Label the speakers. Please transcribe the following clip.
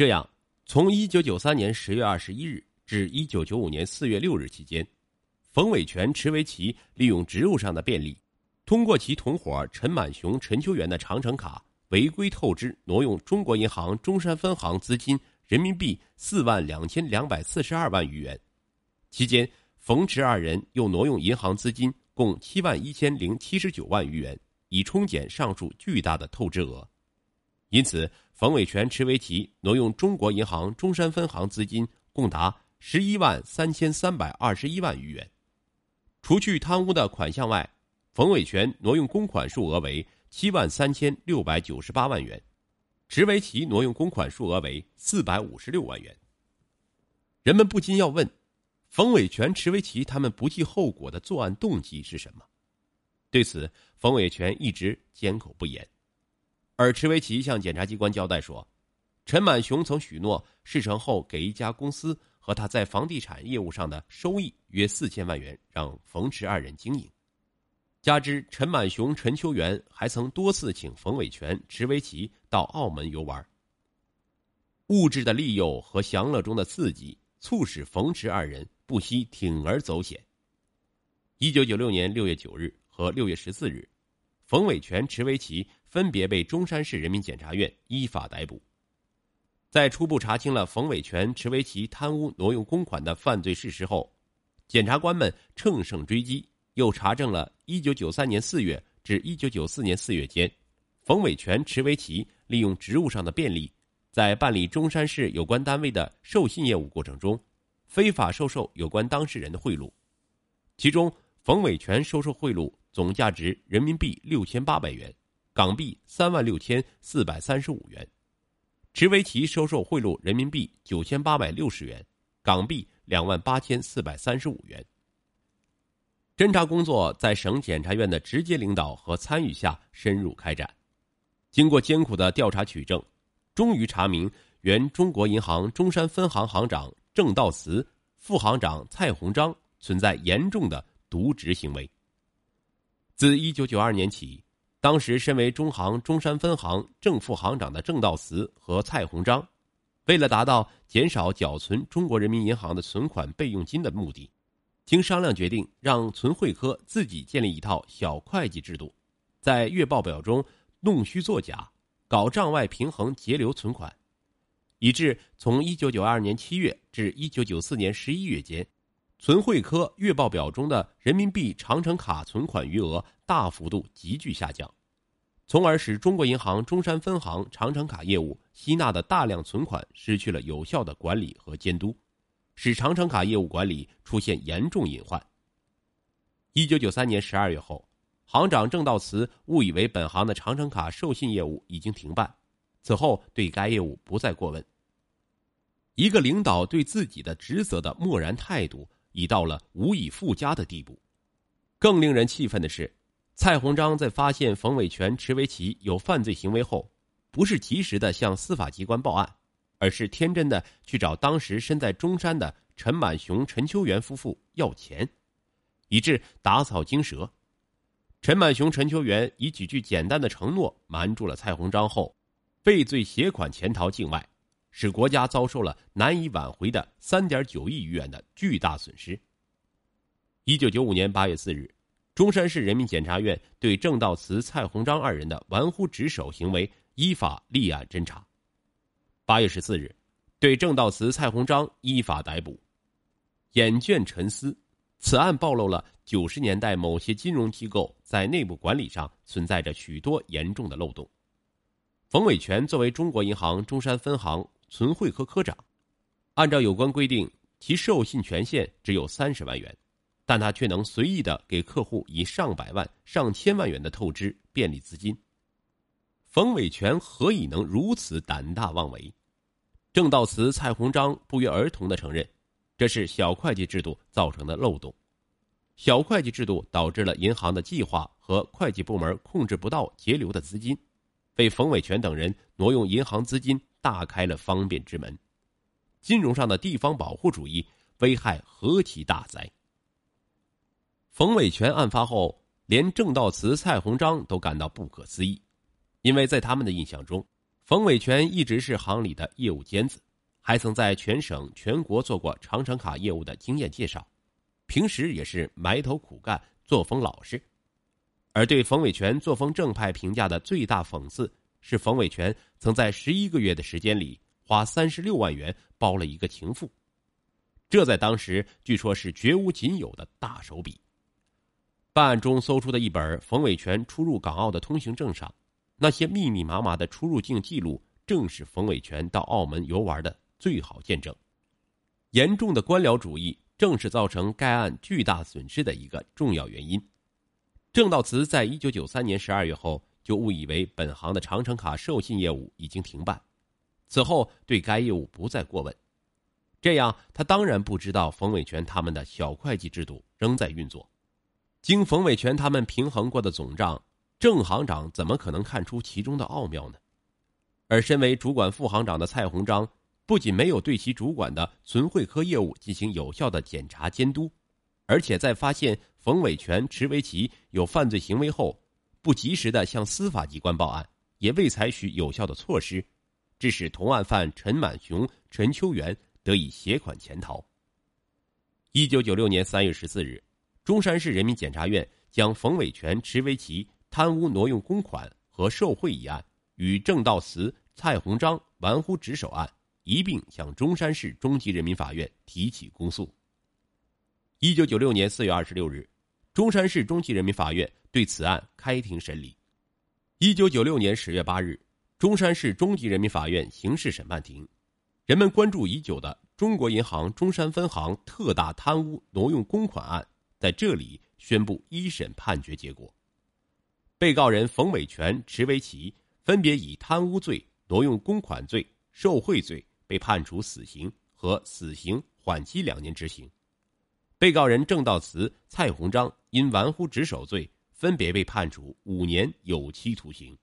Speaker 1: 这样，从一九九三年十月二十一日至一九九五年四月六日期间，冯伟全、池维奇利用职务上的便利，通过其同伙陈满雄、陈秋元的长城卡，违规透支挪用中国银行中山分行资金人民币四万两千两百四十二万余元。期间，冯池二人又挪用银行资金共七万一千零七十九万余元，以冲减上述巨大的透支额。因此，冯伟全、池维奇挪用中国银行中山分行资金共达十一万三千三百二十一万余元。除去贪污的款项外，冯伟全挪用公款数额为七万三千六百九十八万元，池维奇挪用公款数额为四百五十六万元。人们不禁要问。冯伟全、池维奇他们不计后果的作案动机是什么？对此，冯伟全一直缄口不言。而池维奇向检察机关交代说，陈满雄曾许诺事成后给一家公司和他在房地产业务上的收益约四千万元，让冯池二人经营。加之陈满雄、陈秋元还曾多次请冯伟全、池维奇到澳门游玩。物质的利诱和享乐中的刺激，促使冯池二人。不惜铤而走险。一九九六年六月九日和六月十四日，冯伟全、池维奇分别被中山市人民检察院依法逮捕。在初步查清了冯伟全、池维奇贪污挪用公款的犯罪事实后，检察官们乘胜追击，又查证了一九九三年四月至一九九四年四月间，冯伟全、池维奇利用职务上的便利，在办理中山市有关单位的授信业务过程中。非法收受有关当事人的贿赂，其中冯伟全收受贿赂总价值人民币六千八百元，港币三万六千四百三十五元；池维奇收受贿赂人民币九千八百六十元，港币两万八千四百三十五元。侦查工作在省检察院的直接领导和参与下深入开展，经过艰苦的调查取证，终于查明原中国银行中山分行行长。郑道慈、副行长蔡鸿章存在严重的渎职行为。自一九九二年起，当时身为中行中山分行正副行长的郑道慈和蔡鸿章，为了达到减少缴存中国人民银行的存款备用金的目的，经商量决定让存汇科自己建立一套小会计制度，在月报表中弄虚作假，搞账外平衡截留存款。以致从一九九二年七月至一九九四年十一月间，存汇科月报表中的人民币长城卡存款余额大幅度急剧下降，从而使中国银行中山分行长城卡业务吸纳的大量存款失去了有效的管理和监督，使长城卡业务管理出现严重隐患。一九九三年十二月后，行长郑道慈误以为本行的长城卡授信业务已经停办。此后，对该业务不再过问。一个领导对自己的职责的漠然态度，已到了无以复加的地步。更令人气愤的是，蔡鸿章在发现冯伟全、池维奇有犯罪行为后，不是及时的向司法机关报案，而是天真的去找当时身在中山的陈满雄、陈秋元夫妇要钱，以致打草惊蛇。陈满雄、陈秋元以几句简单的承诺瞒住了蔡鸿章后。畏罪携款潜逃境外，使国家遭受了难以挽回的三点九亿余元的巨大损失。一九九五年八月四日，中山市人民检察院对郑道慈、蔡鸿章二人的玩忽职守行为依法立案侦查。八月十四日，对郑道慈、蔡鸿章依法逮捕。眼倦沉思，此案暴露了九十年代某些金融机构在内部管理上存在着许多严重的漏洞。冯伟全作为中国银行中山分行存汇科科长，按照有关规定，其授信权限只有三十万元，但他却能随意的给客户以上百万、上千万元的透支便利资金。冯伟权何以能如此胆大妄为？郑道慈、蔡鸿章不约而同的承认，这是小会计制度造成的漏洞。小会计制度导致了银行的计划和会计部门控制不到截留的资金。被冯伟权等人挪用银行资金，大开了方便之门。金融上的地方保护主义危害何其大哉！冯伟全案发后，连郑道慈、蔡鸿章都感到不可思议，因为在他们的印象中，冯伟全一直是行里的业务尖子，还曾在全省全国做过长城卡业务的经验介绍，平时也是埋头苦干，作风老实。而对冯伟全作风正派评价的最大讽刺是，冯伟全曾在十一个月的时间里花三十六万元包了一个情妇，这在当时据说是绝无仅有的大手笔。办案中搜出的一本冯伟全出入港澳的通行证上，那些密密麻麻的出入境记录，正是冯伟全到澳门游玩的最好见证。严重的官僚主义正是造成该案巨大损失的一个重要原因。郑道慈在一九九三年十二月后就误以为本行的长城卡授信业务已经停办，此后对该业务不再过问。这样，他当然不知道冯伟全他们的小会计制度仍在运作。经冯伟全他们平衡过的总账，郑行长怎么可能看出其中的奥妙呢？而身为主管副行长的蔡鸿章，不仅没有对其主管的存汇科业务进行有效的检查监督。而且在发现冯伟全、池维奇有犯罪行为后，不及时的向司法机关报案，也未采取有效的措施，致使同案犯陈满雄、陈秋元得以携款潜逃。一九九六年三月十四日，中山市人民检察院将冯伟全、池维奇贪污挪用公款和受贿一案与郑道慈、蔡鸿章玩忽职守案一并向中山市中级人民法院提起公诉。一九九六年四月二十六日，中山市中级人民法院对此案开庭审理。一九九六年十月八日，中山市中级人民法院刑事审判庭，人们关注已久的中国银行中山分行特大贪污挪用公款案在这里宣布一审判决结果。被告人冯伟全、池维奇分别以贪污罪、挪用公款罪、受贿罪被判处死刑和死刑缓期两年执行。被告人郑道慈、蔡鸿章因玩忽职守罪，分别被判处五年有期徒刑。